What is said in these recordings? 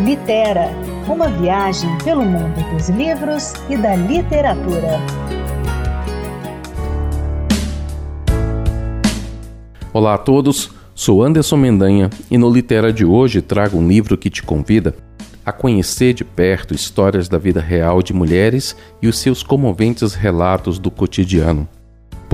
Litera, uma viagem pelo mundo dos livros e da literatura. Olá a todos, sou Anderson Mendanha e no Litera de hoje trago um livro que te convida a conhecer de perto histórias da vida real de mulheres e os seus comoventes relatos do cotidiano.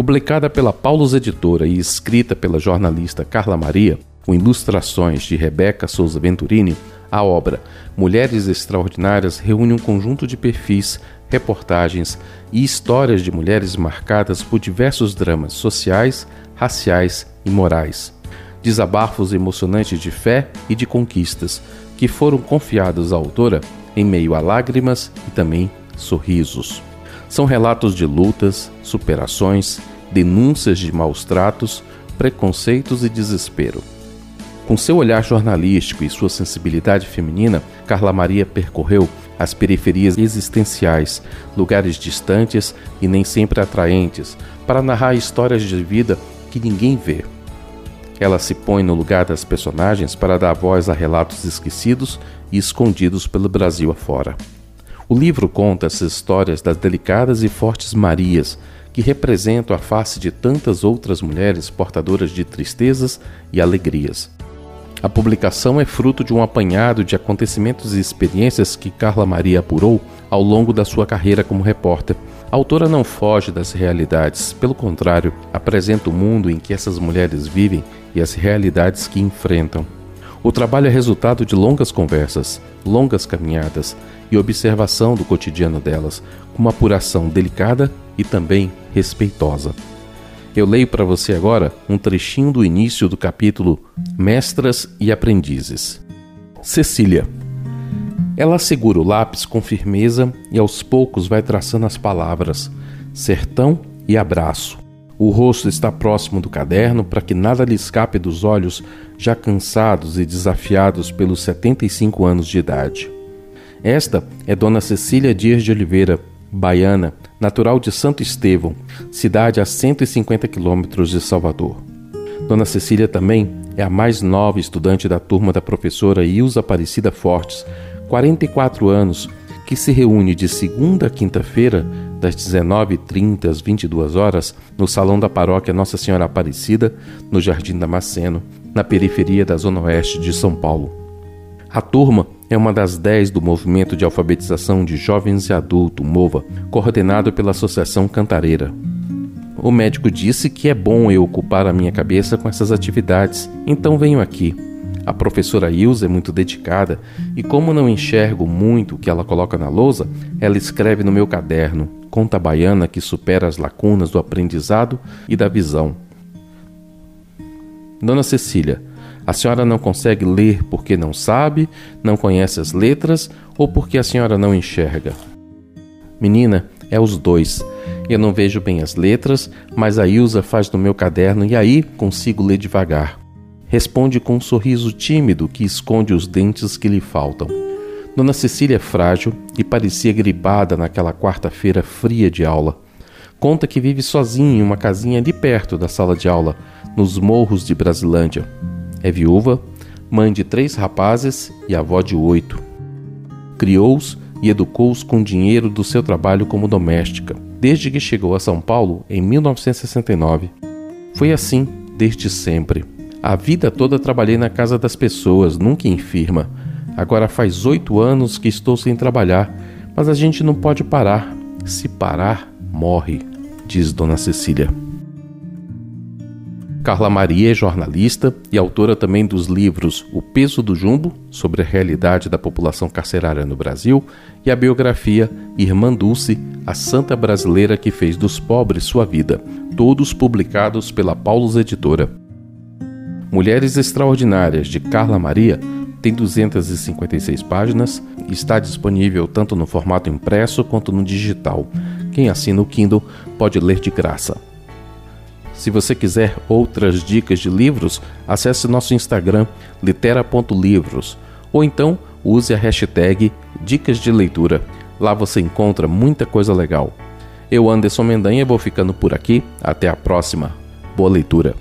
Publicada pela Paulus Editora e escrita pela jornalista Carla Maria, com ilustrações de Rebeca Souza Venturini, a obra Mulheres Extraordinárias reúne um conjunto de perfis, reportagens e histórias de mulheres marcadas por diversos dramas sociais, raciais e morais. Desabafos emocionantes de fé e de conquistas que foram confiados à autora em meio a lágrimas e também sorrisos. São relatos de lutas, superações, denúncias de maus tratos, preconceitos e desespero. Com seu olhar jornalístico e sua sensibilidade feminina, Carla Maria percorreu as periferias existenciais, lugares distantes e nem sempre atraentes, para narrar histórias de vida que ninguém vê. Ela se põe no lugar das personagens para dar voz a relatos esquecidos e escondidos pelo Brasil afora. O livro conta as histórias das delicadas e fortes Marias, que representam a face de tantas outras mulheres portadoras de tristezas e alegrias. A publicação é fruto de um apanhado de acontecimentos e experiências que Carla Maria apurou ao longo da sua carreira como repórter. A autora não foge das realidades, pelo contrário, apresenta o mundo em que essas mulheres vivem e as realidades que enfrentam. O trabalho é resultado de longas conversas, longas caminhadas e observação do cotidiano delas, com uma apuração delicada e também respeitosa. Eu leio para você agora um trechinho do início do capítulo Mestras e Aprendizes. Cecília. Ela segura o lápis com firmeza e aos poucos vai traçando as palavras sertão e abraço. O rosto está próximo do caderno para que nada lhe escape dos olhos, já cansados e desafiados pelos 75 anos de idade. Esta é Dona Cecília Dias de Oliveira, baiana, natural de Santo Estevão, cidade a 150 quilômetros de Salvador. Dona Cecília também é a mais nova estudante da turma da professora Ilza Aparecida Fortes, 44 anos, que se reúne de segunda a quinta-feira, das 19h30 às 22 horas, no salão da paróquia Nossa Senhora Aparecida, no Jardim Damasceno, na periferia da Zona Oeste de São Paulo. A turma é uma das dez do movimento de alfabetização de jovens e adultos, MOVA, coordenado pela Associação Cantareira. O médico disse que é bom eu ocupar a minha cabeça com essas atividades, então venho aqui. A professora Ilza é muito dedicada e, como não enxergo muito o que ela coloca na lousa, ela escreve no meu caderno, conta baiana que supera as lacunas do aprendizado e da visão. Dona Cecília, a senhora não consegue ler porque não sabe, não conhece as letras ou porque a senhora não enxerga? Menina, é os dois. Eu não vejo bem as letras, mas a Ilza faz no meu caderno e aí consigo ler devagar. Responde com um sorriso tímido que esconde os dentes que lhe faltam. Dona Cecília é frágil e parecia gribada naquela quarta-feira fria de aula. Conta que vive sozinha em uma casinha ali perto da sala de aula, nos morros de Brasilândia. É viúva, mãe de três rapazes e avó de oito. Criou-os e educou-os com dinheiro do seu trabalho como doméstica, desde que chegou a São Paulo em 1969. Foi assim desde sempre. A vida toda trabalhei na casa das pessoas, nunca em firma. Agora faz oito anos que estou sem trabalhar, mas a gente não pode parar. Se parar, morre, diz Dona Cecília. Carla Maria é jornalista e autora também dos livros O Peso do Jumbo, sobre a realidade da população carcerária no Brasil, e a biografia Irmã Dulce, a santa brasileira que fez dos pobres sua vida, todos publicados pela Paulus Editora. Mulheres Extraordinárias, de Carla Maria, tem 256 páginas e está disponível tanto no formato impresso quanto no digital. Quem assina o Kindle pode ler de graça. Se você quiser outras dicas de livros, acesse nosso Instagram litera.livros ou então use a hashtag Dicas de Leitura. Lá você encontra muita coisa legal. Eu, Anderson Mendanha, vou ficando por aqui. Até a próxima. Boa leitura.